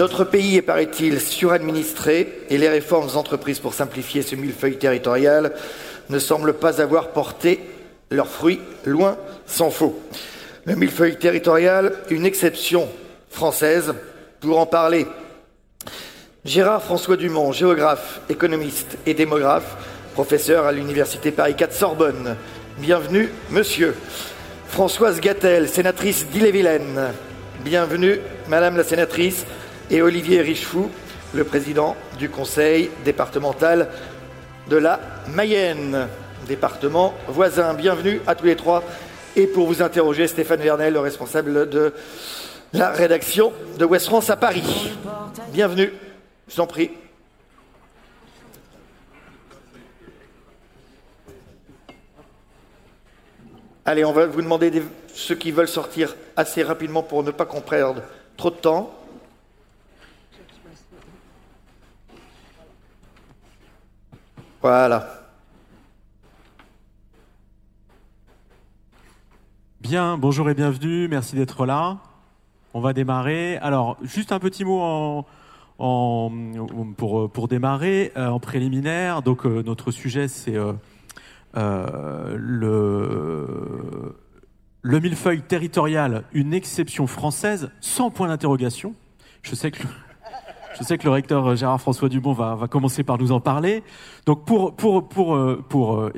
Notre pays est, paraît-il, suradministré et les réformes entreprises pour simplifier ce millefeuille territorial ne semblent pas avoir porté leurs fruits, loin s'en faut. Le millefeuille territorial, une exception française, pour en parler. Gérard François Dumont, géographe, économiste et démographe, professeur à l'Université Paris 4 Sorbonne. Bienvenue, monsieur. Françoise Gattel, sénatrice d'Ille-et-Vilaine. Bienvenue, madame la sénatrice. Et Olivier Richefou, le président du conseil départemental de la Mayenne, département voisin. Bienvenue à tous les trois. Et pour vous interroger, Stéphane Vernel, le responsable de la rédaction de West France à Paris. Bienvenue. Je vous en prie. Allez, on va vous demander ceux qui veulent sortir assez rapidement pour ne pas qu'on perde trop de temps. Voilà. Bien, bonjour et bienvenue, merci d'être là. On va démarrer. Alors, juste un petit mot en, pour, pour démarrer, euh, en préliminaire, donc euh, notre sujet c'est euh, le, le millefeuille territorial, une exception française, sans point d'interrogation. Je sais que je sais que le recteur Gérard François Dubon va, commencer par nous en parler. Donc pour pour pour pour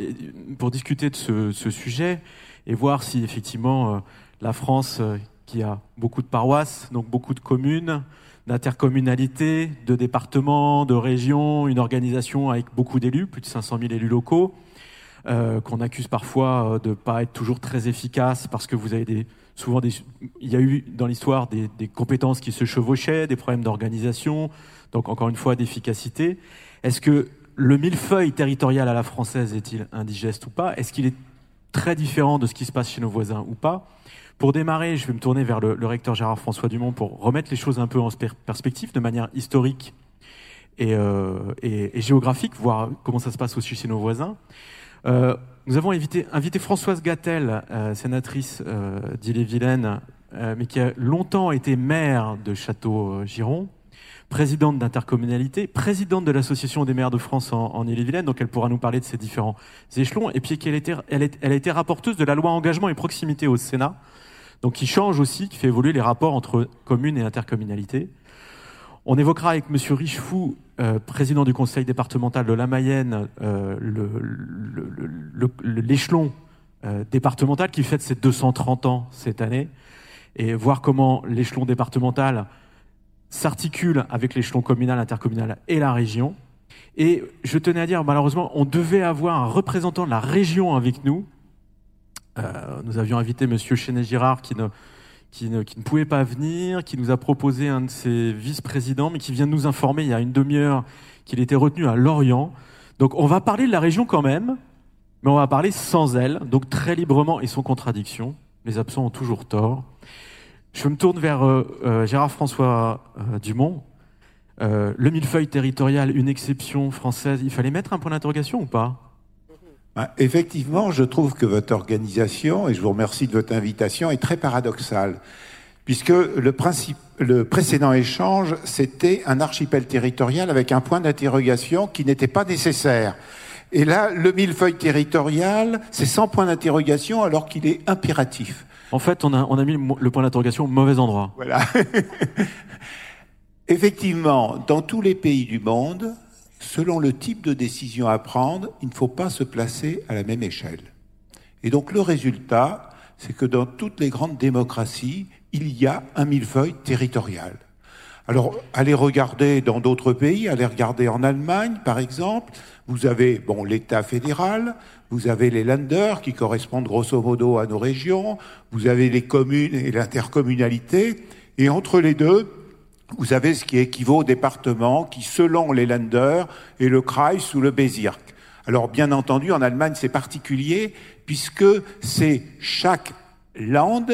pour, discuter de ce, ce, sujet et voir si effectivement la France, qui a beaucoup de paroisses, donc beaucoup de communes, d'intercommunalité, de départements, de régions, une organisation avec beaucoup d'élus, plus de 500 000 élus locaux, euh, qu'on accuse parfois euh, de ne pas être toujours très efficace parce que vous avez des, souvent des, il y a eu dans l'histoire des, des, compétences qui se chevauchaient, des problèmes d'organisation, donc encore une fois d'efficacité. Est-ce que le millefeuille territorial à la française est-il indigeste ou pas? Est-ce qu'il est très différent de ce qui se passe chez nos voisins ou pas? Pour démarrer, je vais me tourner vers le, recteur Gérard François Dumont pour remettre les choses un peu en perspective de manière historique euh, et, géographique, voir comment ça se passe aussi chez nos voisins. Euh, nous avons invité, invité Françoise Gattel, euh, sénatrice d'Ille-et-Vilaine, mais qui a longtemps été maire de Château-Giron, présidente d'intercommunalité, présidente de l'Association des maires de France en, Ille-et-Vilaine, donc elle pourra nous parler de ces différents échelons, et puis qu'elle elle, elle a été rapporteuse de la loi engagement et proximité au Sénat, donc qui change aussi, qui fait évoluer les rapports entre communes et intercommunalité. On évoquera avec Monsieur Richefou, euh, président du conseil départemental de la Mayenne, euh, l'échelon euh, départemental qui fête ses 230 ans cette année, et voir comment l'échelon départemental s'articule avec l'échelon communal, intercommunal et la région. Et je tenais à dire, malheureusement, on devait avoir un représentant de la région avec nous, nous avions invité Monsieur Chenet-Girard qui ne, qui, ne, qui ne pouvait pas venir, qui nous a proposé un de ses vice-présidents, mais qui vient de nous informer il y a une demi-heure qu'il était retenu à Lorient. Donc on va parler de la région quand même, mais on va parler sans elle, donc très librement et sans contradiction. Les absents ont toujours tort. Je me tourne vers euh, euh, Gérard-François Dumont. le millefeuille territorial, une exception française, il fallait mettre un point d'interrogation ou pas? Effectivement, je trouve que votre organisation, et je vous remercie de votre invitation, est très paradoxale, puisque le, principe, le précédent échange, c'était un archipel territorial avec un point d'interrogation qui n'était pas nécessaire. Et là, le millefeuille territorial, c'est sans point d'interrogation alors qu'il est impératif. En fait, on a, on a mis le point d'interrogation au mauvais endroit. Voilà. Effectivement, dans tous les pays du monde, selon le type de décision à prendre, il ne faut pas se placer à la même échelle. Et donc le résultat, c'est que dans toutes les grandes démocraties, il y a un millefeuille territorial. Alors, allez regarder dans d'autres pays, allez regarder en Allemagne, par exemple. Vous avez, bon, l'État fédéral, vous avez les Länder qui correspondent grosso modo à nos régions, vous avez les communes et l'intercommunalité, et entre les deux, vous avez ce qui équivaut au département qui, selon les Länder, est le Kreis ou le Bezirk. Alors, bien entendu, en Allemagne, c'est particulier puisque c'est chaque land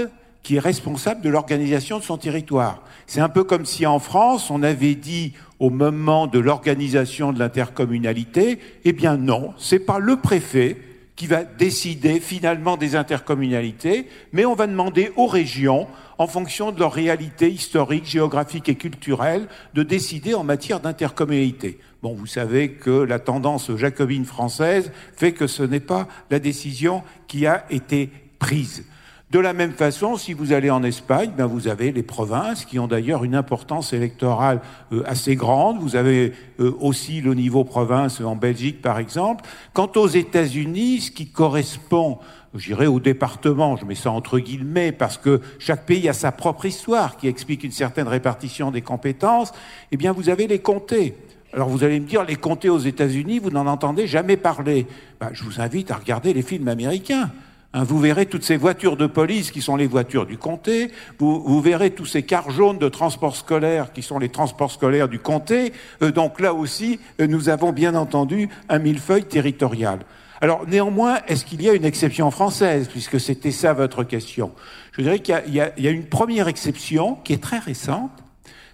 qui est responsable de l'organisation de son territoire. C'est un peu comme si en France, on avait dit au moment de l'organisation de l'intercommunalité, eh bien non, c'est pas le préfet qui va décider finalement des intercommunalités, mais on va demander aux régions, en fonction de leur réalité historique, géographique et culturelle, de décider en matière d'intercommunalité. Bon, vous savez que la tendance jacobine française fait que ce n'est pas la décision qui a été prise. De la même façon, si vous allez en Espagne, ben vous avez les provinces qui ont d'ailleurs une importance électorale euh, assez grande. Vous avez euh, aussi le niveau province en Belgique, par exemple. Quant aux États-Unis, ce qui correspond, j'irai au département, je mets ça entre guillemets, parce que chaque pays a sa propre histoire qui explique une certaine répartition des compétences, eh bien, vous avez les comtés. Alors vous allez me dire, les comtés aux États-Unis, vous n'en entendez jamais parler. Ben, je vous invite à regarder les films américains. Hein, vous verrez toutes ces voitures de police qui sont les voitures du comté, vous, verrez tous ces cars jaunes de transport scolaire qui sont les transports scolaires du comté. Euh, donc là aussi, euh, nous avons bien entendu un millefeuille territorial. Alors néanmoins, est-ce qu'il y a une exception française, puisque c'était ça votre question? Je dirais qu'il y, a une première exception qui est très récente,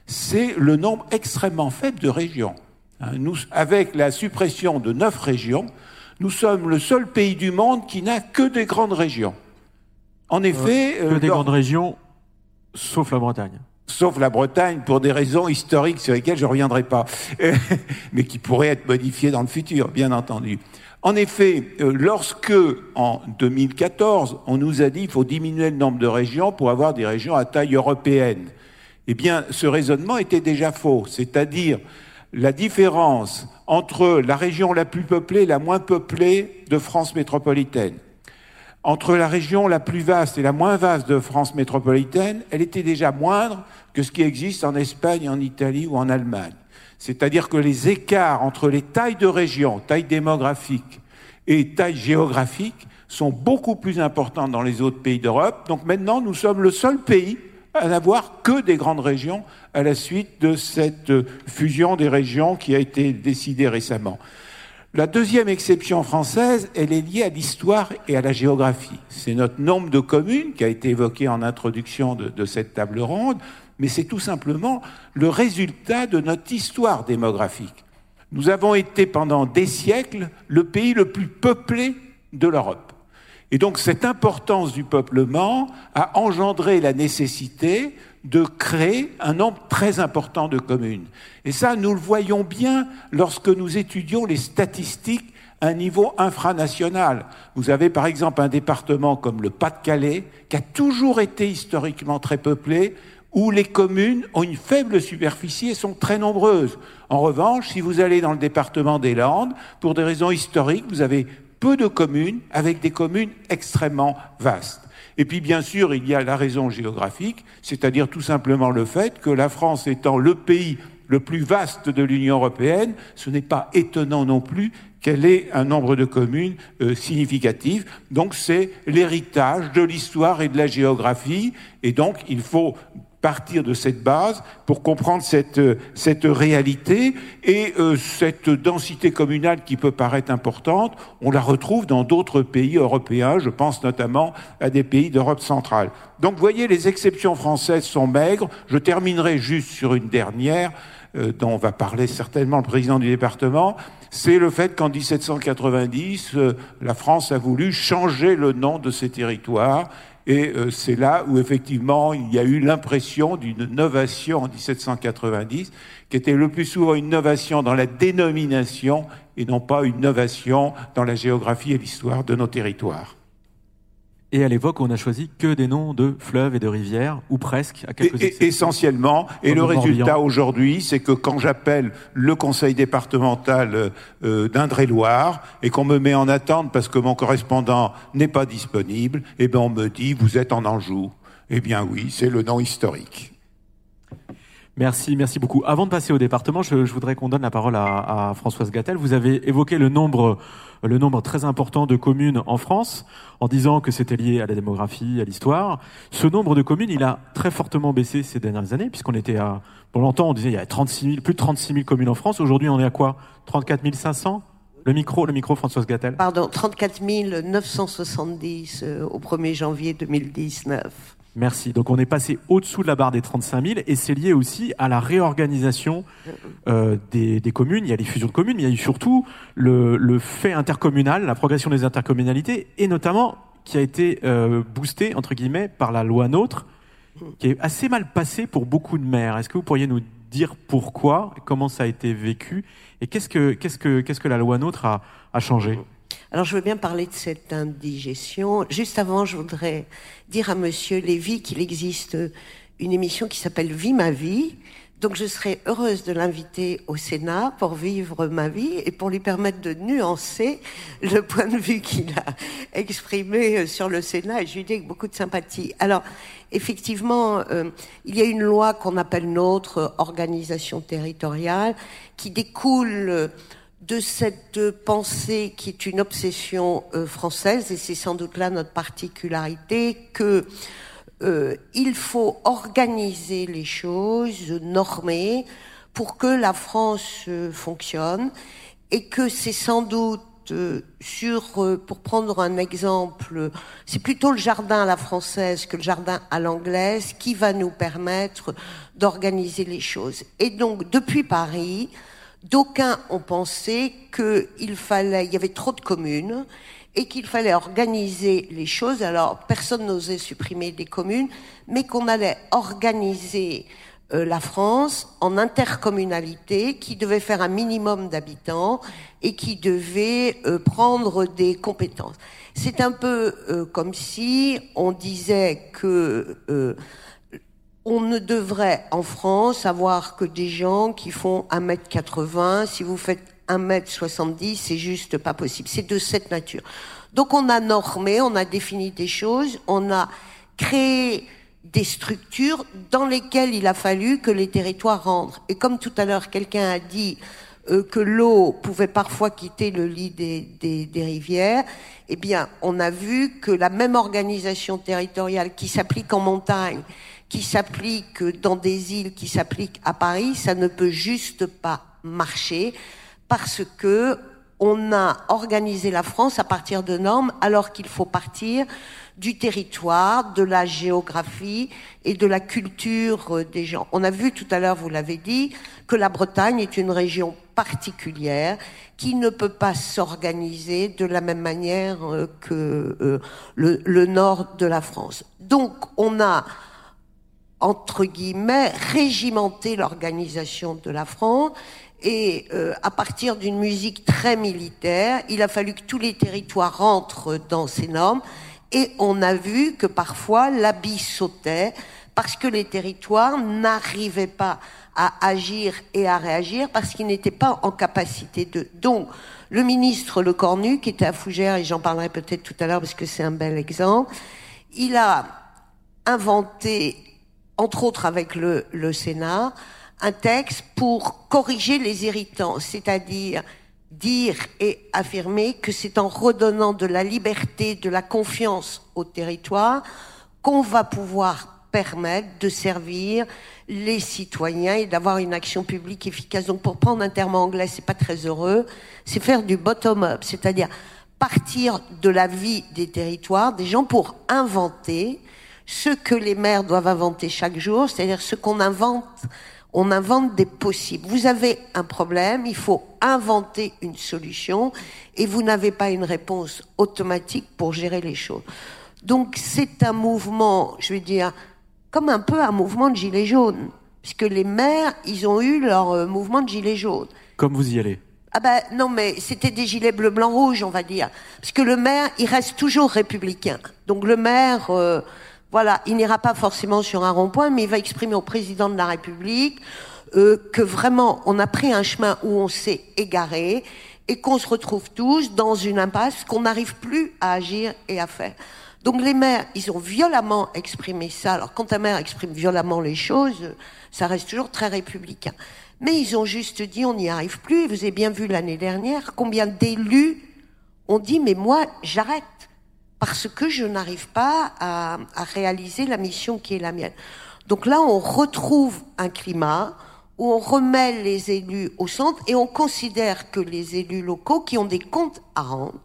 c'est le nombre extrêmement faible de régions. Hein, avec la suppression de neuf régions, nous sommes le seul pays du monde qui n'a que des grandes régions. En effet... que euh, des grandes régions, sauf la Bretagne. Sauf la Bretagne, pour des raisons historiques sur lesquelles je ne reviendrai pas, mais qui pourraient être modifiées dans le futur, bien entendu. En effet, euh, lorsque, en 2014, on nous a dit qu'il faut diminuer le nombre de régions pour avoir des régions à taille européenne, eh bien, ce raisonnement était déjà faux. C'est-à-dire, la différence entre la région la plus peuplée et la moins peuplée de France métropolitaine, entre la région la plus vaste et la moins vaste de France métropolitaine, elle était déjà moindre que ce qui existe en Espagne, en Italie ou en Allemagne. C'est-à-dire que les écarts entre les tailles de région, taille démographique et taille géographique sont beaucoup plus importants dans les autres pays d'Europe. Donc maintenant, nous sommes le seul pays à n'avoir que des grandes régions à la suite de cette fusion des régions qui a été décidée récemment. La deuxième exception française, elle est liée à l'histoire et à la géographie. C'est notre nombre de communes qui a été évoqué en introduction de, de cette table ronde, mais c'est tout simplement le résultat de notre histoire démographique. Nous avons été pendant des siècles le pays le plus peuplé de l'Europe. Et donc cette importance du peuplement a engendré la nécessité de créer un nombre très important de communes. Et ça, nous le voyons bien lorsque nous étudions les statistiques à un niveau infranational. Vous avez par exemple un département comme le Pas-de-Calais, qui a toujours été historiquement très peuplé, où les communes ont une faible superficie et sont très nombreuses. En revanche, si vous allez dans le département des Landes, pour des raisons historiques, vous avez peu de communes avec des communes extrêmement vastes. Et puis bien sûr, il y a la raison géographique, c'est-à-dire tout simplement le fait que la France étant le pays le plus vaste de l'Union européenne, ce n'est pas étonnant non plus qu'elle ait un nombre de communes euh, significatif. Donc c'est l'héritage de l'histoire et de la géographie, et donc il faut partir de cette base pour comprendre cette, cette réalité et euh, cette densité communale qui peut paraître importante, on la retrouve dans d'autres pays européens, je pense notamment à des pays d'Europe centrale. Donc vous voyez, les exceptions françaises sont maigres. Je terminerai juste sur une dernière euh, dont va parler certainement le président du département, c'est le fait qu'en 1790, euh, la France a voulu changer le nom de ses territoires et euh, c'est là où effectivement il y a eu l'impression d'une novation en 1790, qui était le plus souvent une novation dans la dénomination et non pas une novation dans la géographie et l'histoire de nos territoires. Et à l'époque, on a choisi que des noms de fleuves et de rivières, ou presque, à quelques et, Essentiellement. Et le résultat aujourd'hui, c'est que quand j'appelle le conseil départemental euh, d'Indre-et-Loire et qu'on me met en attente parce que mon correspondant n'est pas disponible, eh ben on me dit vous êtes en Anjou. Eh bien oui, c'est le nom historique. Merci, merci beaucoup. Avant de passer au département, je, voudrais qu'on donne la parole à, à, Françoise Gattel. Vous avez évoqué le nombre, le nombre très important de communes en France, en disant que c'était lié à la démographie, à l'histoire. Ce nombre de communes, il a très fortement baissé ces dernières années, puisqu'on était à, pour longtemps, on disait il y a 36 000, plus de 36 000 communes en France. Aujourd'hui, on est à quoi? 34 500 le micro, le micro, Françoise Gattel. Pardon, 34 970 euh, au 1er janvier 2019. Merci. Donc on est passé au-dessous de la barre des 35 000 et c'est lié aussi à la réorganisation euh, des, des, communes. Il y a les fusions de communes, mais il y a eu surtout le, le fait intercommunal, la progression des intercommunalités et notamment qui a été euh, boosté entre guillemets par la loi NOTRe, qui est assez mal passée pour beaucoup de maires. Est-ce que vous pourriez nous dire pourquoi, comment ça a été vécu et qu'est-ce que que que la loi NOTRe a, a changé? Alors je veux bien parler de cette indigestion. Juste avant, je voudrais dire à Monsieur Lévy qu'il existe une émission qui s'appelle Vie ma vie. Donc je serais heureuse de l'inviter au Sénat pour vivre ma vie et pour lui permettre de nuancer le point de vue qu'il a exprimé sur le Sénat et je lui dis avec beaucoup de sympathie. Alors effectivement, euh, il y a une loi qu'on appelle notre organisation territoriale qui découle de cette pensée qui est une obsession euh, française, et c'est sans doute là notre particularité, que euh, il faut organiser les choses, normer, pour que la France euh, fonctionne, et que c'est sans doute sur, pour prendre un exemple, c'est plutôt le jardin à la française que le jardin à l'anglaise qui va nous permettre d'organiser les choses. Et donc, depuis Paris, D'aucuns ont pensé qu'il fallait, il y avait trop de communes et qu'il fallait organiser les choses. Alors, personne n'osait supprimer des communes, mais qu'on allait organiser euh, la France en intercommunalité qui devait faire un minimum d'habitants et qui devait euh, prendre des compétences. C'est un peu euh, comme si on disait que on ne devrait en France avoir que des gens qui font 1m80. Si vous faites 1m70, c'est juste pas possible. C'est de cette nature. Donc on a normé, on a défini des choses, on a créé des structures dans lesquelles il a fallu que les territoires rentrent. Et comme tout à l'heure quelqu'un a dit euh, que l'eau pouvait parfois quitter le lit des, des, des, rivières, eh bien on a vu que la même organisation territoriale qui s'applique en montagne qui s'applique dans des îles, qui s'applique à Paris, ça ne peut juste pas marcher parce que on a organisé la France à partir de normes alors qu'il faut partir du territoire, de la géographie et de la culture des gens. On a vu tout à l'heure, vous l'avez dit, que la Bretagne est une région particulière qui ne peut pas s'organiser de la même manière que euh, le, le nord de la France. Donc on a entre guillemets, régimenter l'organisation de la France. Et euh, à partir d'une musique très militaire, il a fallu que tous les territoires rentrent dans ces normes. Et on a vu que parfois l'habit sautait parce que les territoires n'arrivaient pas à agir et à réagir parce qu'ils n'étaient pas en capacité de. Donc, le ministre Le Cornu, qui était à Fougères, et j'en parlerai peut-être tout à l'heure parce que c'est un bel exemple, il a inventé entre autres avec le, Sénat, un texte pour corriger les irritants, c'est-à-dire dire et affirmer que c'est en redonnant de la liberté, de la confiance au territoire qu'on va pouvoir permettre de servir les citoyens et d'avoir une action publique efficace. Donc pour prendre un terme anglais, c'est pas très heureux, c'est faire du bottom-up, c'est-à-dire partir de la vie des territoires, des gens pour inventer ce que les maires doivent inventer chaque jour, c'est-à-dire ce qu'on invente. On invente des possibles. Vous avez un problème, il faut inventer une solution et vous n'avez pas une réponse automatique pour gérer les choses. Donc c'est un mouvement, je vais dire, comme un peu un mouvement de gilets jaunes, puisque les maires, ils ont eu leur euh, mouvement de gilets jaunes. Comme vous y allez ah ben non, mais c'était des gilets bleu, blanc, rouge, on va dire. Parce que le maire, il reste toujours républicain. Donc le maire, euh, voilà, il n'ira pas forcément sur un rond-point, mais il va exprimer au président de la République euh, que vraiment on a pris un chemin où on s'est égaré et qu'on se retrouve tous dans une impasse qu'on n'arrive plus à agir et à faire. Donc les maires, ils ont violemment exprimé ça. Alors quand un maire exprime violemment les choses, ça reste toujours très républicain. Mais ils ont juste dit on n'y arrive plus. Vous avez bien vu l'année dernière combien d'élus ont dit mais moi j'arrête parce que je n'arrive pas à, réaliser la mission qui est la mienne. Donc là, on retrouve un climat où on remet les élus au centre et on considère que les élus locaux qui ont des comptes à rendre,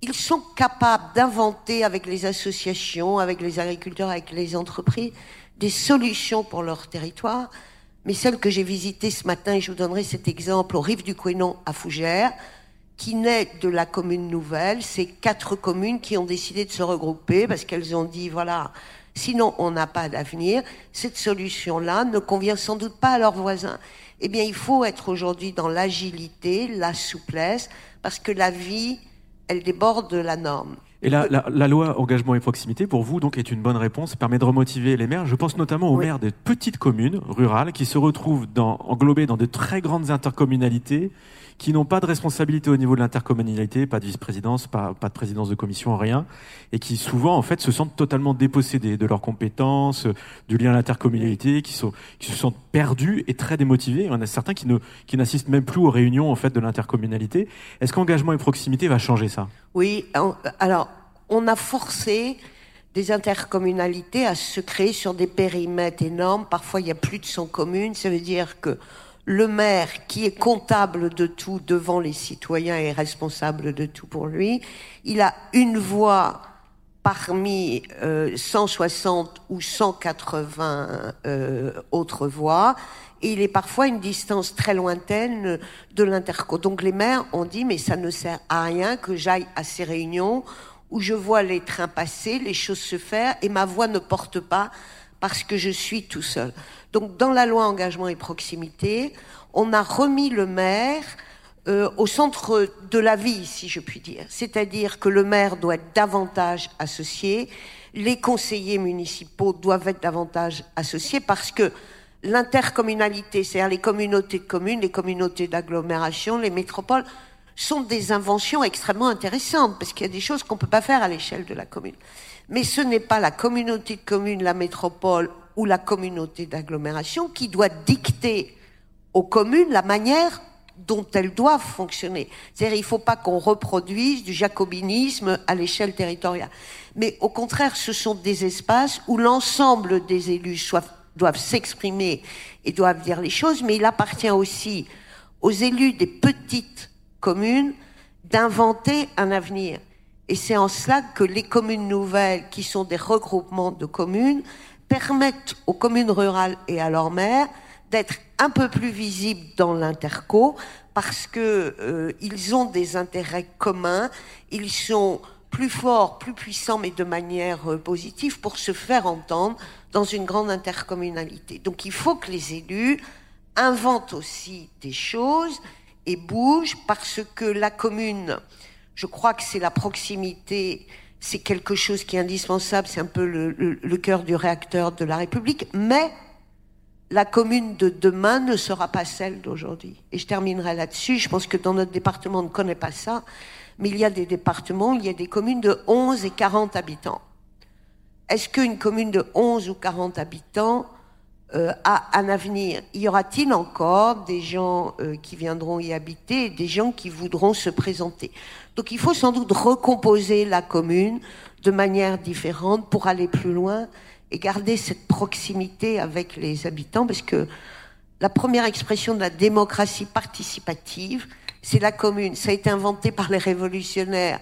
ils sont capables d'inventer avec les associations, avec les agriculteurs, avec les entreprises, des solutions pour leur territoire. Mais celle que j'ai visitée ce matin, et je vous donnerai cet exemple, au Rive du Quénon à Fougères, qui naît de la commune nouvelle, c'est quatre communes qui ont décidé de se regrouper parce qu'elles ont dit, voilà, sinon on n'a pas d'avenir. Cette solution-là ne convient sans doute pas à leurs voisins. Eh bien, il faut être aujourd'hui dans l'agilité, la souplesse, parce que la vie, elle déborde de la norme. Et la, la, loi engagement et proximité, pour vous, donc, est une bonne réponse, permet de remotiver les maires. Je pense notamment aux maires des petites communes rurales qui se retrouvent dans, englobés dans de très grandes intercommunalités qui n'ont pas de responsabilité au niveau de l'intercommunalité, pas de vice-présidence, pas, pas, de présidence de commission, rien, et qui souvent en fait se sentent totalement dépossédés de leurs compétences, du lien à l'intercommunalité, qui, sont, qui se sentent perdus et très démotivés. En a certains qui ne qui n'assistent même plus aux réunions en fait de l'intercommunalité. Est-ce qu'engagement et proximité va changer ça? Oui, alors on a forcé des intercommunalités à se créer sur des périmètres énormes. Parfois, il y a plus de 100 communes. Ça veut dire que le maire qui est comptable de tout devant les citoyens et responsable de tout pour lui, il a une voix parmi 160 euh, ou 180 euh, autres voix, et il est parfois une distance très lointaine de l'interco. Donc les maires ont dit, mais ça ne sert à rien que j'aille à ces réunions où je vois les trains passer, les choses se faire, et ma voix ne porte pas parce que je suis tout seul. Donc dans la loi engagement et proximité, on a remis le maire euh, au centre de la vie, si je puis dire. C'est-à-dire que le maire doit être davantage associé, les conseillers municipaux doivent être davantage associés parce que l'intercommunalité, c'est-à-dire les communautés de communes, les communautés d'agglomération, les métropoles, sont des inventions extrêmement intéressantes parce qu'il y a des choses qu'on ne peut pas faire à l'échelle de la commune. Mais ce n'est pas la communauté de communes, la métropole ou la communauté d'agglomération qui doit dicter aux communes la manière dont elles doivent fonctionner. C'est-à-dire, il ne faut pas qu'on reproduise du jacobinisme à l'échelle territoriale. Mais au contraire, ce sont des espaces où l'ensemble des élus doivent s'exprimer et doivent dire les choses, mais il appartient aussi aux élus des petites communes d'inventer un avenir. Et c'est en cela que les communes nouvelles, qui sont des regroupements de communes, permettent aux communes rurales et à leurs maires d'être un peu plus visibles dans l'interco parce que euh, ils ont des intérêts communs, ils sont plus forts, plus puissants, mais de manière euh, positive pour se faire entendre dans une grande intercommunalité. Donc il faut que les élus inventent aussi des choses et bougent parce que la commune, je crois que c'est la proximité, c'est quelque chose qui est indispensable, c'est un peu le, cœur du réacteur de la République, mais la commune de demain ne sera pas celle d'aujourd'hui. Et je terminerai là-dessus. Je pense que dans notre département, on ne connaît pas ça. Mais il y a des départements, il y a des communes de 11 et 40 habitants. Est-ce qu'une commune de 11 ou 40 habitants euh, a un avenir Y aura-t-il encore des gens euh, qui viendront y habiter et des gens qui voudront se présenter? Donc il faut sans doute recomposer la commune de manière différente pour aller plus loin et garder cette proximité avec les habitants, parce que la première expression de la démocratie participative, c'est la commune. Ça a été inventé par les révolutionnaires.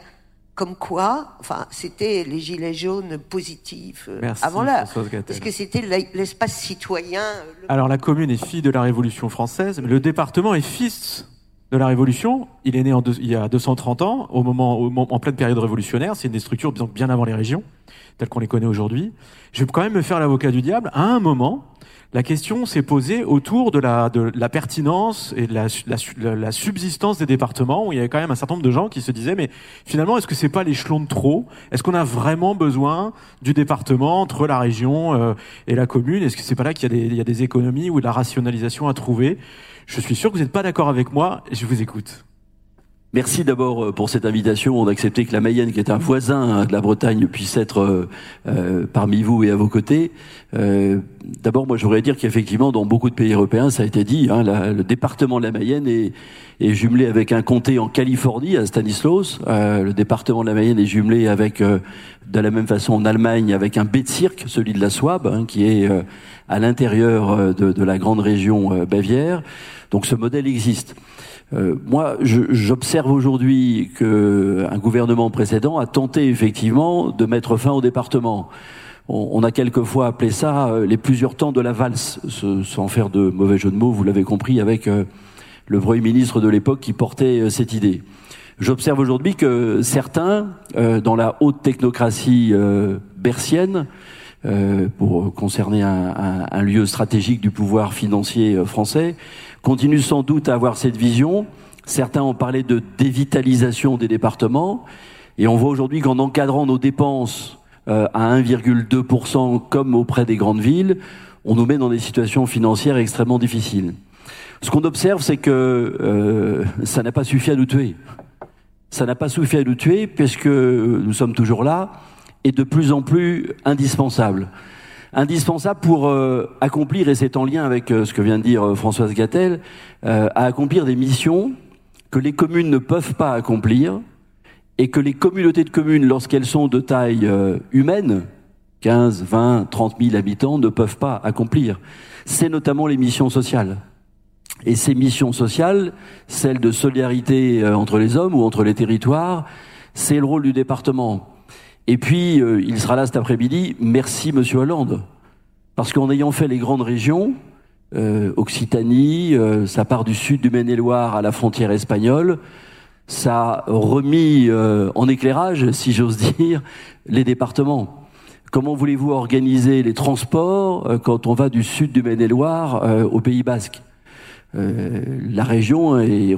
Comme quoi, enfin, c'était les gilets jaunes positifs euh, avant l'heure. Parce que c'était l'espace citoyen. Alors la commune est fille de la Révolution française, mais le département est fils de la Révolution. Il est né en il y a 230 ans, au moment, en pleine période révolutionnaire. C'est une des structures bien avant les régions telles qu'on les connaît aujourd'hui. Je vais quand même me faire l'avocat du diable. À un moment, la question s'est posée autour de la, pertinence et de la, subsistance des départements, où il y avait quand même un certain nombre de gens qui se disaient, mais finalement, est-ce que c'est pas l'échelon de trop? Est-ce qu'on a vraiment besoin du département entre la région euh, et la commune? Est-ce que c'est pas là qu'il y, y, a des économies ou de la rationalisation à trouver? Je suis sûr que vous n'êtes pas d'accord avec moi, je vous écoute. Merci d'abord euh, pour cette invitation d'accepter que la Mayenne, qui est un voisin hein, de la Bretagne, puisse être euh, euh, parmi vous et à vos côtés. d'abord, moi, je voudrais dire qu'effectivement, dans beaucoup de pays européens, ça a été dit, hein, le département de la Mayenne est, est, jumelé avec un comté en Californie, à Stanislaus. le département de la Mayenne est jumelé avec, de la même façon, en Allemagne, avec un Bezirk, celui de la Souabe, hein, qui est à l'intérieur de, de, la grande région Bavière. Donc ce modèle existe. Euh, moi, j'observe aujourd'hui qu'un gouvernement précédent a tenté effectivement de mettre fin au département. On, a quelquefois appelé ça euh, les plusieurs temps de la valse, sans faire de mauvais jeu de mots, vous l'avez compris, avec euh, le Premier ministre de l'époque qui portait cette idée. J'observe aujourd'hui que certains, dans la haute technocratie bercienne, pour concerner un, un, un, lieu stratégique du pouvoir financier français, continuent sans doute à avoir cette vision. Certains ont parlé de dévitalisation des départements. Et on voit aujourd'hui qu'en encadrant nos dépenses euh, à 1,2% comme auprès des grandes villes, on nous met dans des situations financières extrêmement difficiles. Ce qu'on observe, c'est que euh, ça n'a pas suffi à nous tuer. Ça n'a pas suffi à nous tuer puisque nous sommes toujours là et de plus en plus indispensables indispensable pour euh, accomplir, et c'est en lien avec euh, ce que vient de dire euh, Françoise Gattel, à accomplir des missions que les communes ne peuvent pas accomplir et que les communautés de communes, lorsqu'elles sont de taille humaine, 15, 20, 30 000 habitants, ne peuvent pas accomplir. C'est notamment les missions sociales. Et ces missions sociales, celles de solidarité entre les hommes ou entre les territoires, c'est le rôle du département. Et puis, euh, il sera là cet après-midi. Merci, Monsieur Hollande. Parce qu'en ayant fait les grandes régions, euh, Occitanie, euh, ça part du sud du Maine-et-Loire à la frontière espagnole, ça a remis en éclairage, si j'ose dire, les départements. Comment voulez-vous organiser les transports quand on va du sud du Maine-et-Loire au Pays Basque? La région et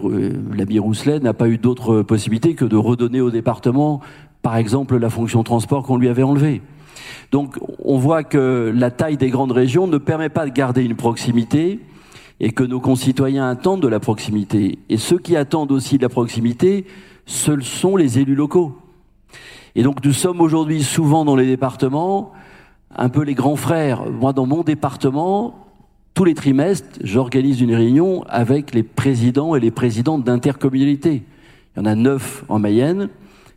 l'ami Rousselet n'a pas eu d'autre possibilité que de redonner au département par exemple la fonction transport qu'on lui avait enlevée. Donc on voit que la taille des grandes régions ne permet pas de garder une proximité et que nos concitoyens attendent de la proximité. Et ceux qui attendent aussi de la proximité, ce sont les élus locaux. Et donc nous sommes aujourd'hui souvent dans les départements un peu les grands frères. Moi, dans mon département, tous les trimestres, j'organise une réunion avec les présidents et les présidentes d'intercommunalités. Il y en a neuf en Mayenne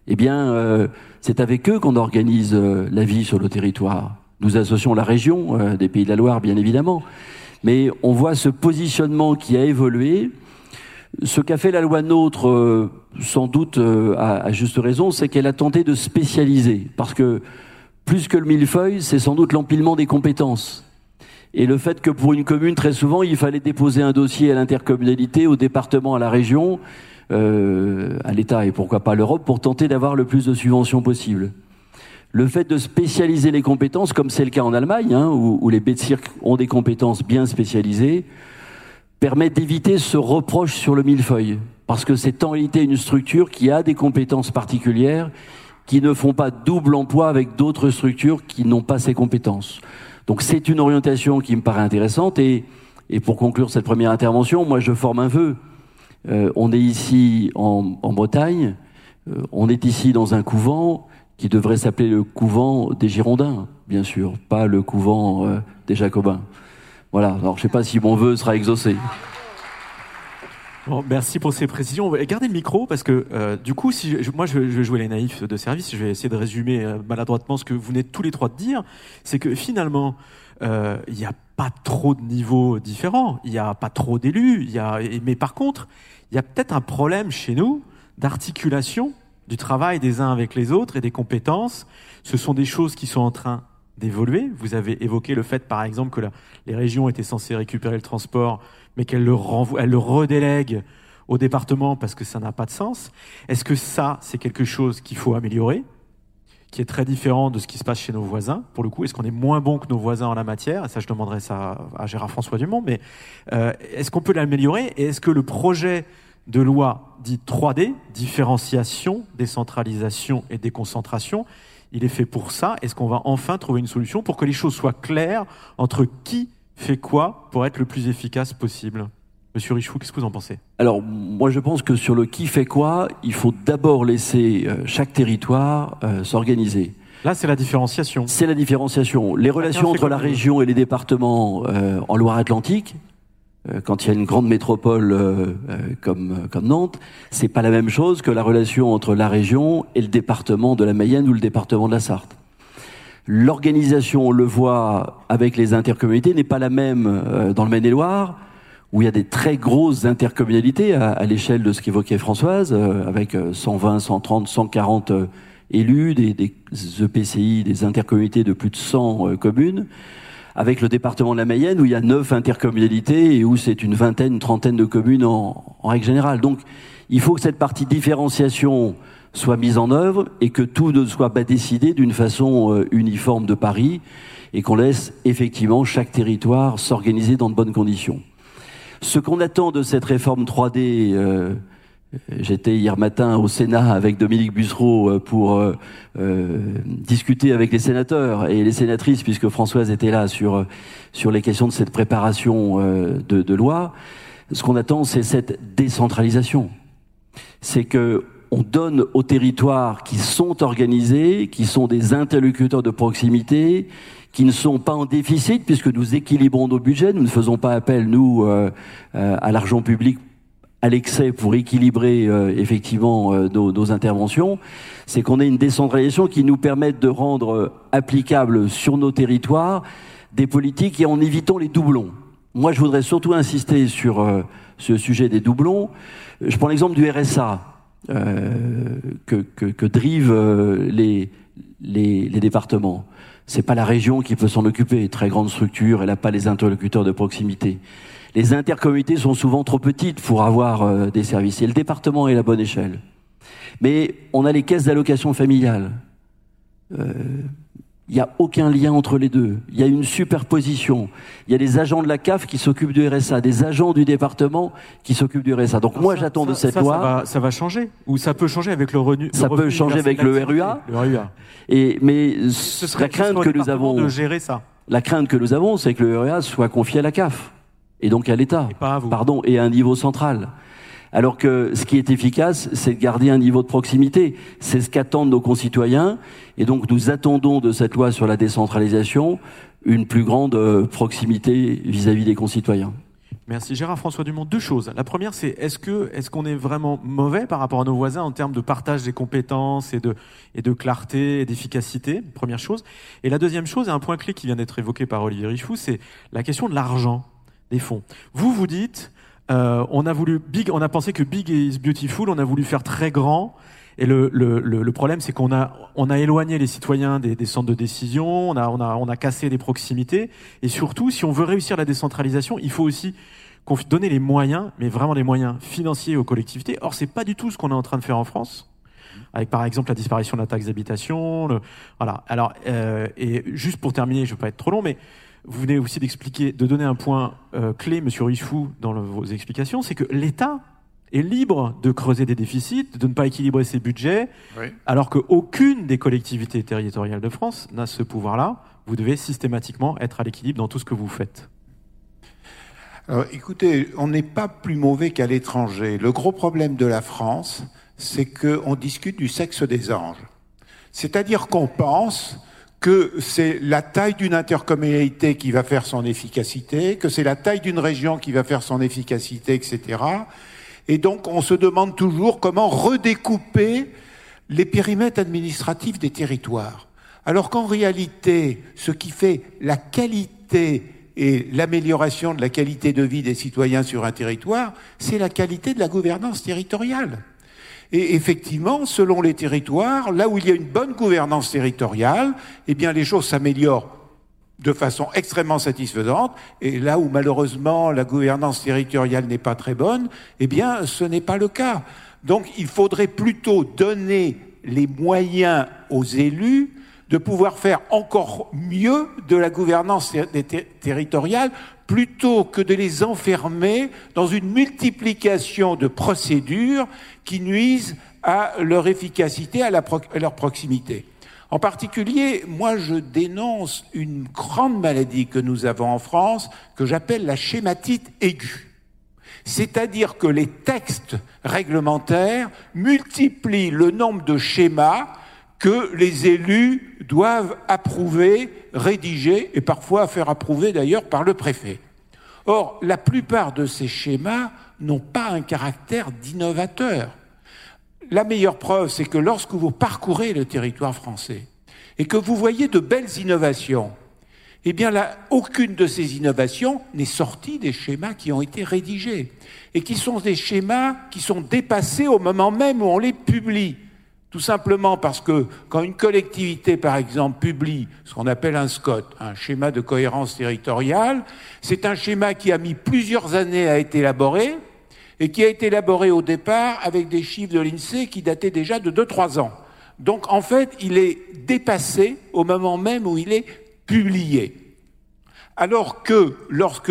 eh bien, euh, c'est avec eux qu'on organise euh, la vie sur le territoire. Nous associons la région euh, des Pays de la Loire, bien évidemment, mais on voit ce positionnement qui a évolué. Ce qu'a fait la loi NOTRe, sans doute à, à juste raison, c'est qu'elle a tenté de spécialiser, parce que plus que le millefeuille, c'est sans doute l'empilement des compétences. Et le fait que pour une commune, très souvent, il fallait déposer un dossier à l'intercommunalité, au département, à la région, euh, à l'État et pourquoi pas à l'Europe pour tenter d'avoir le plus de subventions possible. Le fait de spécialiser les compétences, comme c'est le cas en Allemagne, hein, où, les cirque ont des compétences bien spécialisées, permet d'éviter ce reproche sur le millefeuille. Parce que c'est en réalité une structure qui a des compétences particulières qui ne font pas double emploi avec d'autres structures qui n'ont pas ces compétences. Donc c'est une orientation qui me paraît intéressante et, et pour conclure cette première intervention, moi je forme un vœu euh, on est ici en, Bretagne, euh, on est ici dans un couvent qui devrait s'appeler le couvent des Girondins, bien sûr, pas le couvent euh, des Jacobins. Voilà, alors je ne sais pas si mon vœu sera exaucé. Merci pour ces précisions. Gardez le micro parce que du coup, si moi je, vais jouer les naïfs de service, je vais essayer de résumer maladroitement ce que vous venez tous les trois de dire, c'est que finalement, il n'y a pas trop de niveaux différents, il n'y a pas trop d'élus, mais par contre, il y a peut-être un problème chez nous d'articulation du travail des uns avec les autres et des compétences. Ce sont des choses qui sont en train d'évoluer. Vous avez évoqué le fait, par exemple, que les régions étaient censées récupérer le transport, mais qu'elles le, elles le redélèguent au département parce que ça n'a pas de sens. Est-ce que ça, c'est quelque chose qu'il faut améliorer? Qui est très différent de ce qui se passe chez nos voisins. Pour le coup, est-ce qu'on est moins bon que nos voisins en la matière? Ça, je demanderai ça à Gérard François Dumont. Mais euh, est-ce qu'on peut l'améliorer? Et est-ce que le projet de loi dit 3D, différenciation, décentralisation et déconcentration, il est fait pour ça? Est-ce qu'on va enfin trouver une solution pour que les choses soient claires entre qui fait quoi pour être le plus efficace possible? Monsieur Richou, qu'est-ce que vous en pensez? Alors, moi, je pense que sur le qui fait quoi, il faut d'abord laisser euh, chaque territoire euh, s'organiser. Là, c'est la différenciation. C'est la différenciation. Les relations entre la région et les départements euh, en Loire-Atlantique, quand il y a une grande métropole comme, comme Nantes, c'est pas la même chose que la relation entre la région et le département de la Mayenne ou le département de la Sarthe. L'organisation, on le voit avec les intercommunalités, n'est pas la même dans le Maine-et-Loire où il y a des très grosses intercommunalités à, l'échelle de ce qu'évoquait Françoise, euh, avec 120, 130, 140 élus, des, des EPCI, des intercommunalités de plus de 100 euh, communes, avec le département de la Mayenne où il y a 9 intercommunalités et où c'est une vingtaine, une trentaine de communes en, en règle générale. Donc il faut que cette partie différenciation soit mise en œuvre et que tout ne soit pas décidé d'une façon euh, uniforme de Paris et qu'on laisse effectivement chaque territoire s'organiser dans de bonnes conditions. Ce qu'on attend de cette réforme 3D, euh, j'étais hier matin au Sénat avec Dominique Bussereau euh, pour euh, discuter avec les sénateurs et les sénatrices, puisque Françoise était là sur sur les questions de cette préparation de, de loi. Ce qu'on attend, c'est cette décentralisation. C'est que on donne aux territoires qui sont organisés, qui sont des interlocuteurs de proximité, qui ne sont pas en déficit puisque nous équilibrons nos budgets, nous ne faisons pas appel, nous, euh, euh, à l'argent public à l'excès pour équilibrer euh, effectivement nos, nos, interventions, c'est qu'on ait une décentralisation qui nous permette de rendre applicables sur nos territoires des politiques et en évitant les doublons. Moi, je voudrais surtout insister sur ce sujet des doublons. Je prends l'exemple du RSA. Euh, que, que, que, drivent euh, les, les, les, départements. C'est pas la région qui peut s'en occuper. Très grande structure, elle n'a pas les interlocuteurs de proximité. Les intercommunautés sont souvent trop petites pour avoir euh, des services. Et le département est la bonne échelle. Mais on a les caisses d'allocation familiale. Euh, il n'y a aucun lien entre les deux. Il y a une superposition. Il y a des agents de la CAF qui s'occupent du RSA, des agents du département qui s'occupent du RSA. Donc moi, j'attends de cette loi. Ça va, ça va, changer ou ça peut changer avec le revenu. Ça peut changer avec le RUA. Le RUA. Et mais ce serait, la crainte que nous avons de gérer ça. La crainte que nous avons, c'est que le RUA soit confié à la CAF et donc à l'État. Pardon, et à un niveau central. Alors que ce qui est efficace, c'est de garder un niveau de proximité. C'est ce qu'attendent nos concitoyens. Et donc nous attendons de cette loi sur la décentralisation une plus grande euh, proximité vis-à-vis des concitoyens. Merci Gérard François Dumont. Deux choses. La première, c'est est-ce que est-ce qu'on est vraiment mauvais par rapport à nos voisins en termes de partage des compétences et de clarté et d'efficacité? Première chose. Et la deuxième chose, et un point clé qui vient d'être évoqué par Olivier Richefou, c'est la question de l'argent des fonds. Vous vous dites euh, on a voulu big, on a pensé que big is beautiful, on a voulu faire très grand. Et le, le, le, problème, c'est qu'on a, on a éloigné les citoyens des, des, centres de décision, on a, on, a, on a cassé les proximités. Et surtout, si on veut réussir la décentralisation, il faut aussi donner les moyens, mais vraiment les moyens financiers aux collectivités. Or, c'est pas du tout ce qu'on est en train de faire en France avec par exemple la disparition de la taxe d'habitation. Voilà. Alors, euh, et juste pour terminer, je ne veux pas être trop long, mais vous venez aussi d'expliquer, de donner un point euh, clé, Monsieur Richefou, dans vos explications, c'est que l'État est libre de creuser des déficits, de ne pas équilibrer ses budgets, alors qu'aucune des collectivités territoriales de France n'a ce pouvoir-là. Vous devez systématiquement être à l'équilibre dans tout ce que vous faites. Alors, écoutez, on n'est pas plus mauvais qu'à l'étranger. Le gros problème de la France, c'est qu'on discute du sexe des anges. C'est-à-dire qu'on pense que c'est la taille d'une intercommunalité qui va faire son efficacité, que c'est la taille d'une région qui va faire son efficacité, etc. Et donc on se demande toujours comment redécouper les périmètres administratifs des territoires. Alors qu'en réalité, ce qui fait la qualité et l'amélioration de la qualité de vie des citoyens sur un territoire, c'est la qualité de la gouvernance territoriale. Et effectivement, selon les territoires, là où il y a une bonne gouvernance territoriale, eh bien, les choses s'améliorent de façon extrêmement satisfaisante. Et là où malheureusement la gouvernance territoriale n'est pas très bonne, eh bien, ce n'est pas le cas. Donc, il faudrait plutôt donner les moyens aux élus de pouvoir faire encore mieux de la gouvernance territoriale plutôt que de les enfermer dans une multiplication de procédures qui nuisent à leur efficacité, à, leur proximité. En particulier, moi, je dénonce une grande maladie que nous avons en France, que j'appelle la schématite aiguë. C'est-à-dire que les textes réglementaires multiplient le nombre de schémas que les élus doivent approuver, rédiger et parfois faire approuver d'ailleurs par le préfet. Or, la plupart de ces schémas n'ont pas un caractère d'innovateur. La meilleure preuve, c'est que lorsque vous parcourez le territoire français et que vous voyez de belles innovations, eh bien là, aucune de ces innovations n'est sortie des schémas qui ont été rédigés et qui sont des schémas qui sont dépassés au moment même où on les publie. Tout simplement parce que quand une collectivité, par exemple, publie ce qu'on appelle un SCOT, un schéma de cohérence territoriale, c'est un schéma qui a mis plusieurs années à être élaboré et qui a été élaboré au départ avec des chiffres de l'INSEE qui dataient déjà de 2-3 ans. Donc en fait, il est dépassé au moment même où il est publié. Alors que lorsque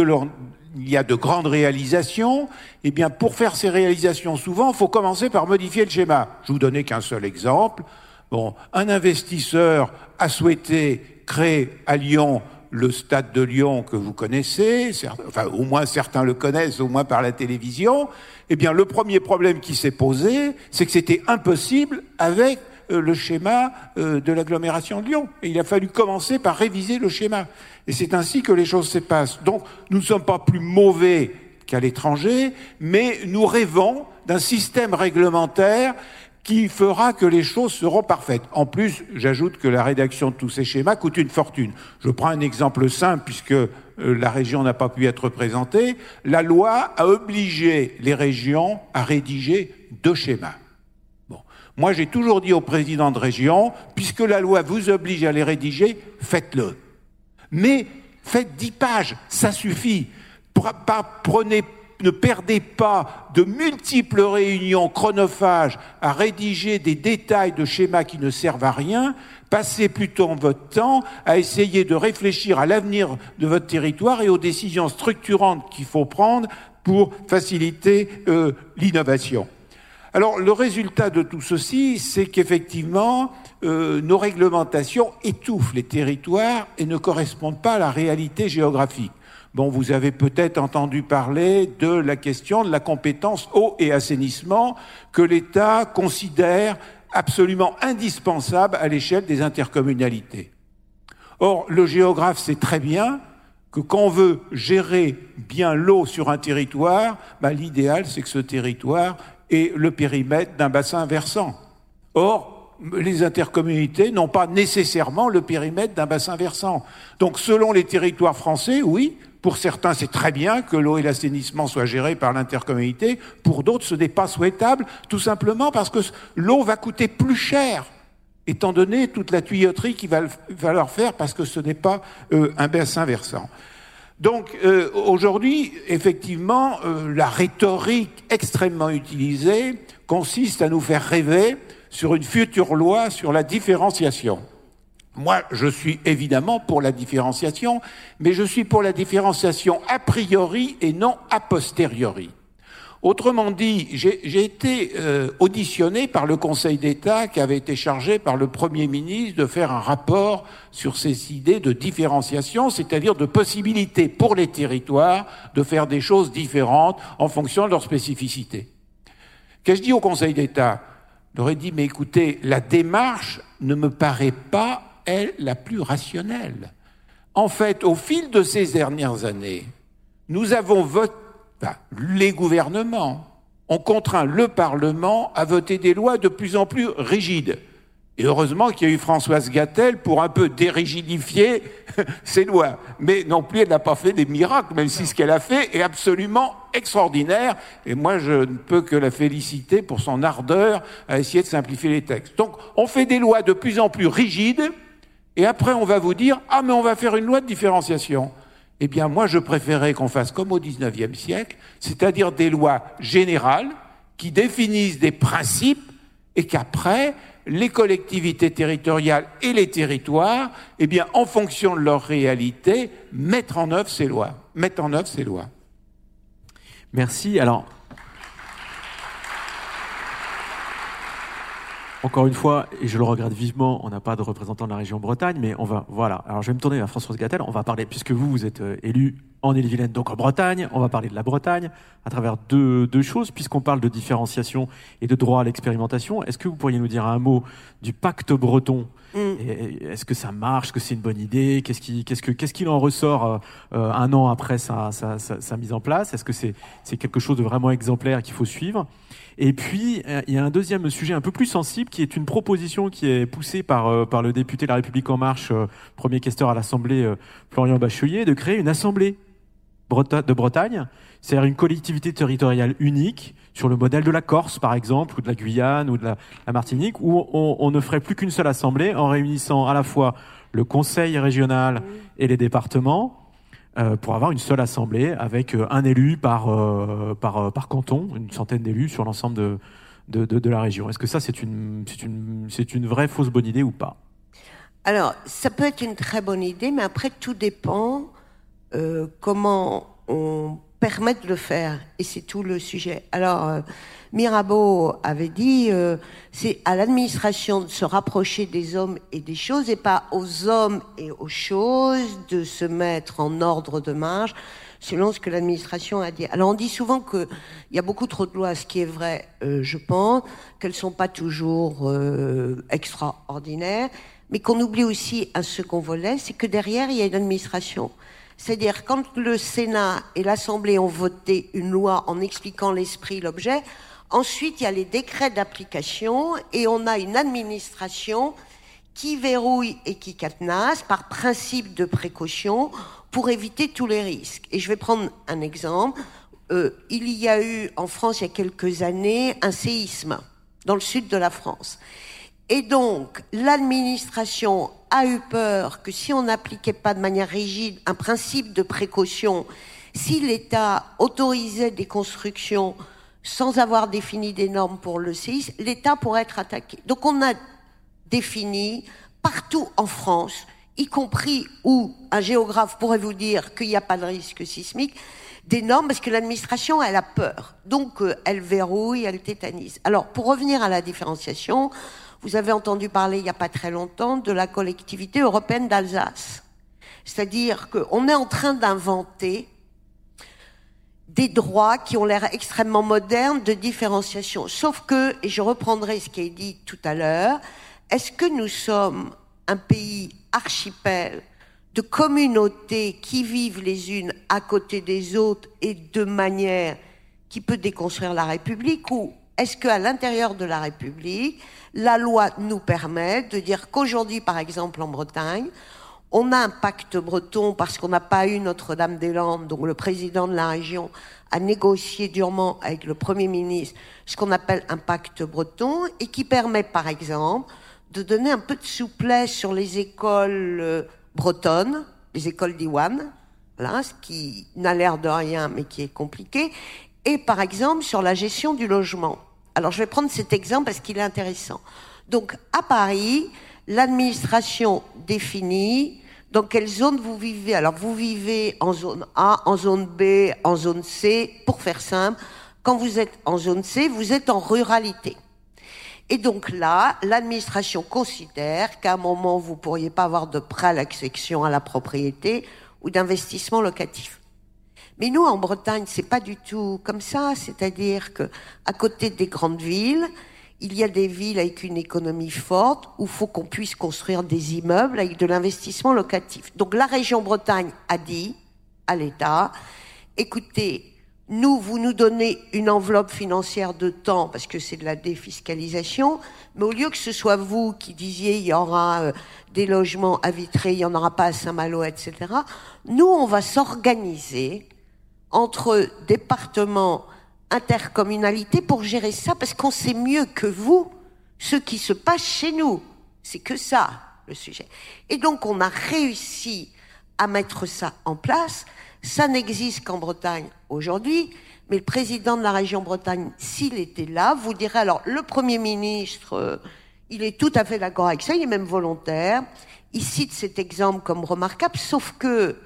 il y a de grandes réalisations, eh bien, pour faire ces réalisations, souvent, il faut commencer par modifier le schéma. Je vous donnais qu'un seul exemple. Bon, un investisseur a souhaité créer à Lyon le stade de Lyon que vous connaissez, enfin, au moins certains le connaissent, au moins par la télévision. Eh bien, le premier problème qui s'est posé, c'est que c'était impossible avec le schéma euh, de l'agglomération de Lyon. Et il a fallu commencer par réviser le schéma. Et c'est ainsi que les choses se passent. Donc, nous ne sommes pas plus mauvais qu'à l'étranger, mais nous rêvons d'un système réglementaire qui fera que les choses seront parfaites. En plus, j'ajoute que la rédaction de tous ces schémas coûte une fortune. Je prends un exemple simple puisque euh, la région n'a pas pu être présentée. La loi a obligé les régions à rédiger deux schémas. Moi, j'ai toujours dit au président de région, puisque la loi vous oblige à les rédiger, faites-le. Mais faites dix pages, ça suffit. Ne perdez pas de multiples réunions chronophages à rédiger des détails de schémas qui ne servent à rien. Passez plutôt votre temps à essayer de réfléchir à l'avenir de votre territoire et aux décisions structurantes qu'il faut prendre pour faciliter euh, l'innovation. Alors le résultat de tout ceci, c'est qu'effectivement, euh, nos réglementations étouffent les territoires et ne correspondent pas à la réalité géographique. Bon, vous avez peut-être entendu parler de la question de la compétence eau et assainissement que l'État considère absolument indispensable à l'échelle des intercommunalités. Or, le géographe sait très bien que quand on veut gérer bien l'eau sur un territoire, bah, l'idéal c'est que ce territoire et le périmètre d'un bassin versant. Or, les intercommunalités n'ont pas nécessairement le périmètre d'un bassin versant. Donc, selon les territoires français, oui, pour certains, c'est très bien que l'eau et l'assainissement soient gérés par l'intercommunalité. Pour d'autres, ce n'est pas souhaitable, tout simplement parce que l'eau va coûter plus cher, étant donné toute la tuyauterie qu'il va, va leur faire, parce que ce n'est pas euh, un bassin versant. Donc euh, aujourd'hui, effectivement, euh, la rhétorique extrêmement utilisée consiste à nous faire rêver sur une future loi sur la différenciation. Moi, je suis évidemment pour la différenciation, mais je suis pour la différenciation a priori et non a posteriori. Autrement dit, j'ai été euh, auditionné par le Conseil d'État qui avait été chargé par le Premier ministre de faire un rapport sur ces idées de différenciation, c'est-à-dire de possibilité pour les territoires de faire des choses différentes en fonction de leur spécificité. Qu'ai-je dit au Conseil d'État? J'aurais dit, mais écoutez, la démarche ne me paraît pas, elle, la plus rationnelle. En fait, au fil de ces dernières années, nous avons voté les gouvernements ont contraint le Parlement à voter des lois de plus en plus rigides. Et heureusement qu'il y a eu Françoise Gattel pour un peu dérigidifier ces lois. Mais non plus, elle n'a pas fait des miracles, même si ce qu'elle a fait est absolument extraordinaire. Et moi, je ne peux que la féliciter pour son ardeur à essayer de simplifier les textes. Donc, on fait des lois de plus en plus rigides, et après, on va vous dire, ah, mais on va faire une loi de différenciation. Eh bien, moi, je préférais qu'on fasse comme au XIXe siècle, c'est-à-dire des lois générales qui définissent des principes et qu'après, les collectivités territoriales et les territoires, eh bien, en fonction de leur réalité, mettre en œuvre ces lois. Mettre en œuvre ces lois. Merci. Alors, Encore une fois, et je le regrette vivement, on n'a pas de représentant de la région Bretagne, mais on va, voilà. Alors je vais me tourner vers Françoise Gattel, on va parler, puisque vous, vous êtes euh, élu en Ille-et-Vilaine, donc en Bretagne, on va parler de la Bretagne à travers deux, deux choses, puisqu'on parle de différenciation et de droit à l'expérimentation. Est-ce que vous pourriez nous dire un mot du pacte breton mm. Est-ce que ça marche Est-ce que c'est une bonne idée? Qu'est-ce qu'il qu'est-ce que, en ressort euh, euh, un an après sa, sa, sa, sa mise en place? Est-ce que c'est, c'est quelque chose de vraiment exemplaire qu'il faut suivre? Et puis, euh, il y a un deuxième sujet un peu plus sensible qui est une proposition qui est poussée par, par le député La République En Marche, premier questeur à l'Assemblée, Florian Bachelier, de créer une assemblée de Bretagne, c'est-à-dire une collectivité territoriale unique, sur le modèle de la Corse, par exemple, ou de la Guyane, ou de la, Martinique, où on, on ne ferait plus qu'une seule assemblée en réunissant à la fois le conseil régional et les départements, euh, pour avoir une seule assemblée avec euh, un élu par, euh, par, euh, par canton, une centaine d'élus sur l'ensemble de, de, de, de la région. Est-ce que ça, c'est une, c'est une, c'est une vraie fausse bonne idée ou pas? Alors, ça peut être une très bonne idée, mais après, tout dépend euh, comment on permet de le faire. Et c'est tout le sujet. Alors, euh, Mirabeau avait dit, euh, c'est à l'administration de se rapprocher des hommes et des choses, et pas aux hommes et aux choses de se mettre en ordre de marche selon ce que l'administration a dit. Alors on dit souvent qu'il y a beaucoup trop de lois, ce qui est vrai, euh, je pense, qu'elles sont pas toujours euh, extraordinaires, mais qu'on oublie aussi un second volet, c'est que derrière, il y a une administration. C'est-à-dire, quand le Sénat et l'Assemblée ont voté une loi en expliquant l'esprit, l'objet, ensuite, il y a les décrets d'application et on a une administration qui verrouille et qui cadenasse par principe de précaution pour éviter tous les risques. Et je vais prendre un exemple. Euh, il y a eu en France, il y a quelques années, un séisme dans le sud de la France. Et donc, l'administration a eu peur que si on n'appliquait pas de manière rigide un principe de précaution, si l'État autorisait des constructions sans avoir défini des normes pour le séisme, l'État pourrait être attaqué. Donc on a défini partout en France, y compris où un géographe pourrait vous dire qu'il n'y a pas de risque sismique, des normes parce que l'administration, elle a peur. Donc, euh, elle verrouille, elle tétanise. Alors, pour revenir à la différenciation, vous avez entendu parler il n'y a pas très longtemps de la collectivité européenne d'Alsace. C'est-à-dire qu'on est en train d'inventer des droits qui ont l'air extrêmement modernes de différenciation. Sauf que, et je reprendrai ce qui est dit tout à l'heure, est-ce que nous sommes un pays archipel de communautés qui vivent les unes à côté des autres et de manière qui peut déconstruire la République ou est-ce qu'à l'intérieur de la République, la loi nous permet de dire qu'aujourd'hui, par exemple en Bretagne, on a un pacte breton parce qu'on n'a pas eu Notre-Dame-des-Landes, donc le président de la région a négocié durement avec le Premier ministre ce qu'on appelle un pacte breton et qui permet, par exemple, de donner un peu de souplesse sur les écoles euh, bretonnes, les écoles d'Iwan, voilà, ce qui n'a l'air de rien mais qui est compliqué, et par exemple sur la gestion du logement. Alors je vais prendre cet exemple parce qu'il est intéressant. Donc à Paris, l'administration définit dans quelle zone vous vivez. Alors vous vivez en zone A, en zone B, en zone C. Pour faire simple, quand vous êtes en zone C, vous êtes en ruralité. Et donc là, l'administration considère qu'à un moment, vous pourriez pas avoir de prêt à l'accession à la propriété ou d'investissement locatif. Mais nous, en Bretagne, c'est pas du tout comme ça. C'est-à-dire que, à côté des grandes villes, il y a des villes avec une économie forte où faut qu'on puisse construire des immeubles avec de l'investissement locatif. Donc la région Bretagne a dit à l'État, écoutez, nous, vous nous donnez une enveloppe financière de temps parce que c'est de la défiscalisation, mais au lieu que ce soit vous qui disiez il y aura euh, des logements à Vitré, il n'y en aura pas à Saint-Malo, etc., nous, on va s'organiser entre départements, intercommunalités pour gérer ça parce qu'on sait mieux que vous ce qui se passe chez nous. C'est que ça, le sujet. Et donc, on a réussi à mettre ça en place. Ça n'existe qu'en Bretagne aujourd'hui, mais le président de la région Bretagne, s'il était là, vous dirait, alors, le Premier ministre, euh, il est tout à fait d'accord avec ça, il est même volontaire. Il cite cet exemple comme remarquable, sauf que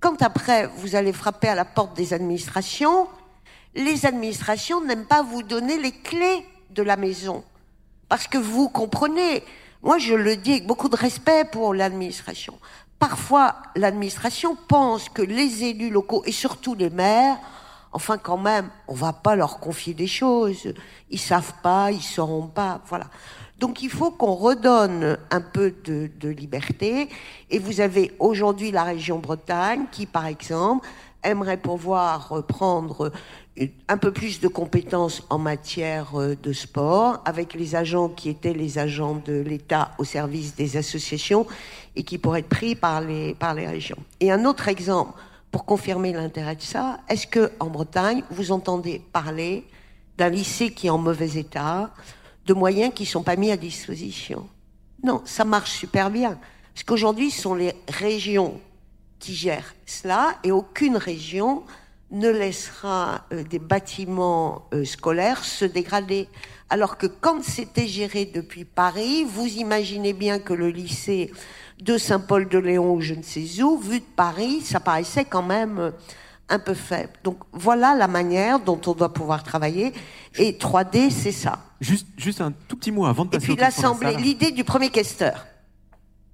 quand après vous allez frapper à la porte des administrations, les administrations n'aiment pas vous donner les clés de la maison. Parce que vous comprenez, moi je le dis avec beaucoup de respect pour l'administration. Parfois, l'administration pense que les élus locaux, et surtout les maires, enfin quand même, on va pas leur confier des choses. Ils savent pas, ils sauront pas, voilà. Donc il faut qu'on redonne un peu de, liberté. Et vous avez aujourd'hui la région Bretagne qui, par exemple, aimerait pouvoir prendre un peu plus de compétences en matière euh, de sport, avec les agents qui étaient les agents de l'État au service des associations et qui pourraient être pris par les, par les régions. Et un autre exemple, pour confirmer l'intérêt de ça, est-ce que en Bretagne, vous entendez parler d'un lycée qui est en mauvais état, de moyens qui sont pas mis à disposition Non, ça marche super bien. Parce qu'aujourd'hui, ce sont les régions qui gèrent cela et aucune région ne laissera euh, des bâtiments euh, scolaires se dégrader. Alors que quand c'était géré depuis Paris, vous imaginez bien que le lycée de Saint-Paul-de-Léon ou je ne sais où, vu de Paris, ça paraissait quand même euh, un peu faible. Donc voilà la manière dont on doit pouvoir travailler. Et 3D, c'est ça. Juste, juste un tout petit mot avant de Et passer puis de la l'Assemblée, l'idée du premier questeur.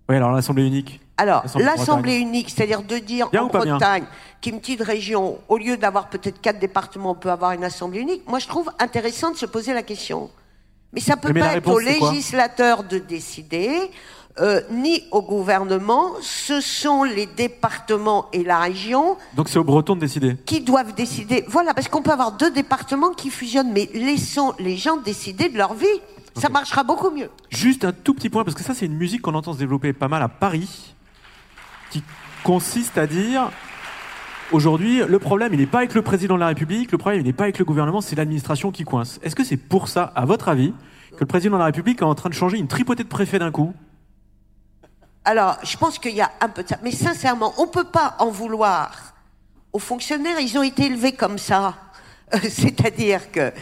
Oui, alors l'Assemblée unique. Alors, L'Assemblée unique, c'est-à-dire de dire Bien en Bretagne, qui est une petite région, au lieu d'avoir peut-être quatre départements, on peut avoir une Assemblée unique. Moi, je trouve intéressant de se poser la question. Mais ça peut Mais pas être réponse, au législateur de décider, euh, ni au gouvernement. Ce sont les départements et la région Donc c'est aux Bretons de décider. qui doivent décider. Voilà, parce qu'on peut avoir deux départements qui fusionnent, mais laissons les gens décider de leur vie. Ça marchera beaucoup mieux. Juste un tout petit point, parce que ça, c'est une musique qu'on entend se développer pas mal à Paris, qui consiste à dire aujourd'hui, le problème, il n'est pas avec le président de la République, le problème, il n'est pas avec le gouvernement, c'est l'administration qui coince. Est-ce que c'est pour ça, à votre avis, que le président de la République est en train de changer une tripotée de préfets d'un coup Alors, je pense qu'il y a un peu de ça. Mais sincèrement, on peut pas en vouloir aux fonctionnaires. Ils ont été élevés comme ça. Euh, C'est-à-dire que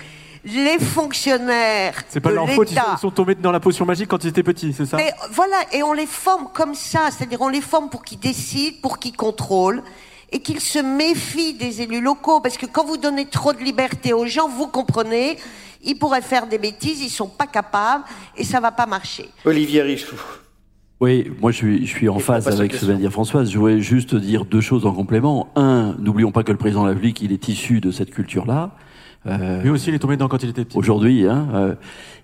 les fonctionnaires C'est pas de leur faute, ils sont, ils sont tombés dans la potion magique quand ils étaient petits, c'est ça Mais voilà, et on les forme comme ça. C'est-à-dire, on les forme pour qu'ils décident, pour qu'ils contrôlent. Et qu'ils se méfient des élus locaux, parce que quand vous donnez trop de liberté aux gens, vous comprenez, ils pourraient faire des bêtises, ils sont pas capables, et ça va pas marcher. Olivier Richoux. Oui, moi je suis, je suis en Et phase avec ce que vient de questions. dire Françoise. Je voulais juste dire deux choses en complément. Un, n'oublions pas que le président de la République, il est issu de cette culture-là. Euh, Lui aussi, il est tombé dedans quand il était petit. aujourd'hui, hein, euh,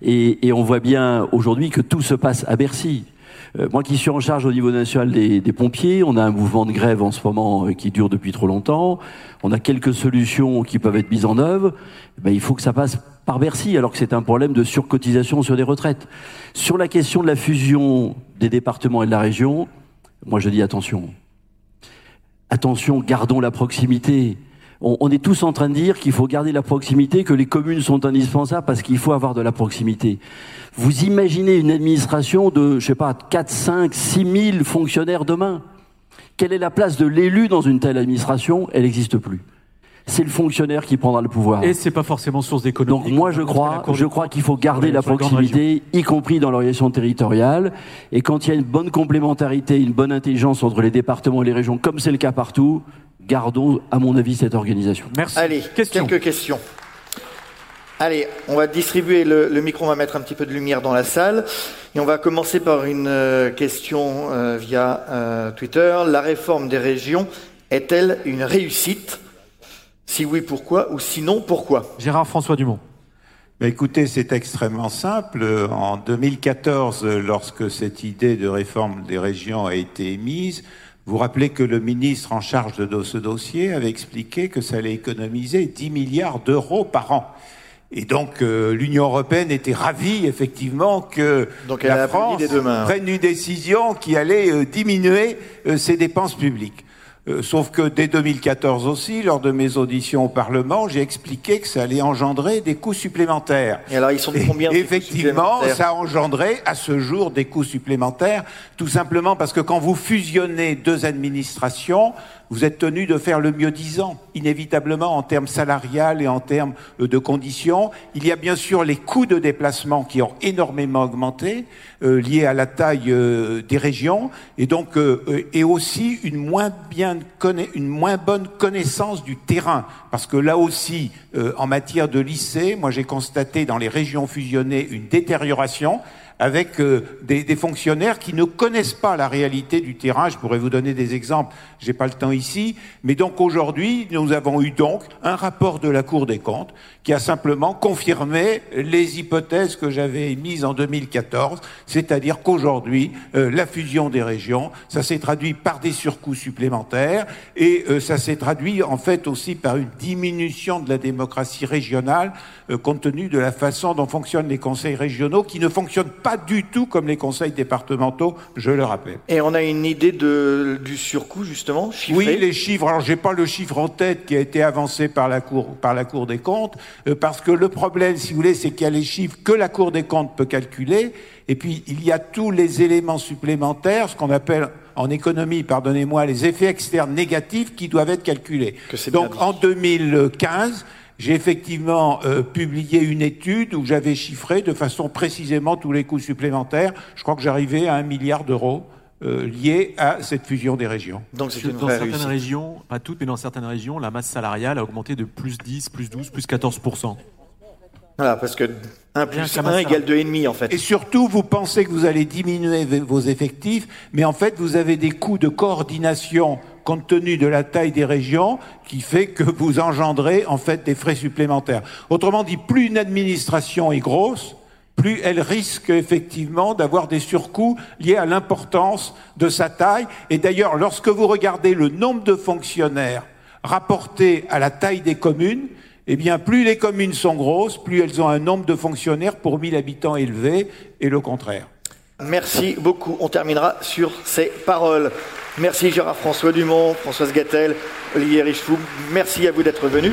et, et on voit bien aujourd'hui que tout se passe à Bercy. Euh, moi qui suis en charge au niveau national des, des pompiers, on a un mouvement de grève en ce moment euh, qui dure depuis trop longtemps. On a quelques solutions qui peuvent être mises en œuvre. Eh Ben, il faut que ça passe par Bercy, alors que c'est un problème de surcotisation sur des retraites. Sur la question de la fusion des départements et de la région, moi je dis attention. Attention, gardons la proximité. On, est tous en train de dire qu'il faut garder la proximité, que les communes sont indispensables parce qu'il faut avoir de la proximité. Vous imaginez une administration de, je sais pas, 4, 5, 6 000 fonctionnaires demain. Quelle est la place de l'élu dans une telle administration? Elle n'existe plus. C'est le fonctionnaire qui prendra le pouvoir. Et c'est pas forcément source d'économie. Donc moi je crois, je crois qu'il faut garder la proximité, y compris dans l'organisation territoriale. Et quand il y a une bonne complémentarité, une bonne intelligence entre les départements et les régions, comme c'est le cas partout, gardons, à mon avis, cette organisation. Merci. Allez, question. quelques questions. Allez, on va distribuer le, le micro, on va mettre un petit peu de lumière dans la salle. Et on va commencer par une euh, question euh, via euh, Twitter. La réforme des régions est-elle une réussite? Si oui, pourquoi Ou sinon, pourquoi? Gérard François Dumont. Mais écoutez, c'est extrêmement simple. En 2014, lorsque cette idée de réforme des régions a été émise, vous rappelez que le ministre en charge de ce dossier avait expliqué que ça allait économiser 10 milliards d'euros par an. Et donc euh, l'Union européenne était ravie effectivement que Donc la France prenne une décision qui allait euh, diminuer euh, ses dépenses publiques. Euh, sauf que dès 2014 aussi, lors de mes auditions au Parlement, j'ai expliqué que ça allait engendrer des coûts supplémentaires. Et alors, ils sont de combien Effectivement, ça a engendré à ce jour des coûts supplémentaires, tout simplement parce que quand vous fusionnez deux administrations, vous êtes tenu de faire le mieux disant, inévitablement en termes salarial et en termes de conditions. Il y a bien sûr les coûts de déplacement qui ont énormément augmenté, euh, liés à la taille euh, des régions, et donc euh, euh, et aussi une moins bonne connaissance du terrain, parce que là aussi, euh, en matière de lycée, moi j'ai constaté dans les régions fusionnées une détérioration avec euh, des, des, fonctionnaires qui ne connaissent pas la réalité du terrain. Je pourrais vous donner des exemples, j'ai pas le temps ici, mais donc aujourd'hui, nous avons eu donc un rapport de la Cour des comptes qui a simplement confirmé les hypothèses que j'avais émises en 2014, c'est-à-dire qu'aujourd'hui, euh, la fusion des régions, ça s'est traduit par des surcoûts supplémentaires et euh, ça s'est traduit en fait aussi par une diminution de la démocratie régionale compte tenu de la façon dont fonctionnent les conseils régionaux qui ne fonctionnent pas pas du tout comme les conseils départementaux, je le rappelle. Et on a une idée de, du surcoût, justement, chiffré Oui, les chiffres. Alors, j'ai pas le chiffre en tête qui a été avancé par la Cour, par la Cour des comptes, euh, parce que le problème, si vous voulez, c'est qu'il y a les chiffres que la Cour des comptes peut calculer, et puis il y a tous les éléments supplémentaires, ce qu'on appelle en économie, pardonnez-moi, les effets externes négatifs qui doivent être calculés. Donc, en 2015, j'ai effectivement euh, publié une étude où j'avais chiffré de façon précisément tous les coûts supplémentaires. Je crois que j'arrivais à un milliard d'euros. Euh, liés à cette fusion des régions. Donc c'est dans certaines régions, pas toutes, mais dans certaines régions, la masse salariale a augmenté de plus 10, plus 12, plus 14 voilà, parce que 1 plus 1 égale 2,5 en fait. Et surtout, vous pensez que vous allez diminuer vos effectifs, mais en fait, vous avez des coûts de coordination compte tenu de la taille des régions, qui fait que vous engendrez en fait des frais supplémentaires. Autrement dit, plus une administration est grosse, plus elle risque effectivement d'avoir des surcoûts liés à l'importance de sa taille. Et d'ailleurs, lorsque vous regardez le nombre de fonctionnaires rapporté à la taille des communes, eh bien, plus les communes sont grosses, plus elles ont un nombre de fonctionnaires pour 1000 habitants élevé, et le contraire. Merci beaucoup. On terminera sur ces paroles. Merci Gérard François Dumont, Françoise Gattel, Olivier Richefou. Merci à vous d'être venus.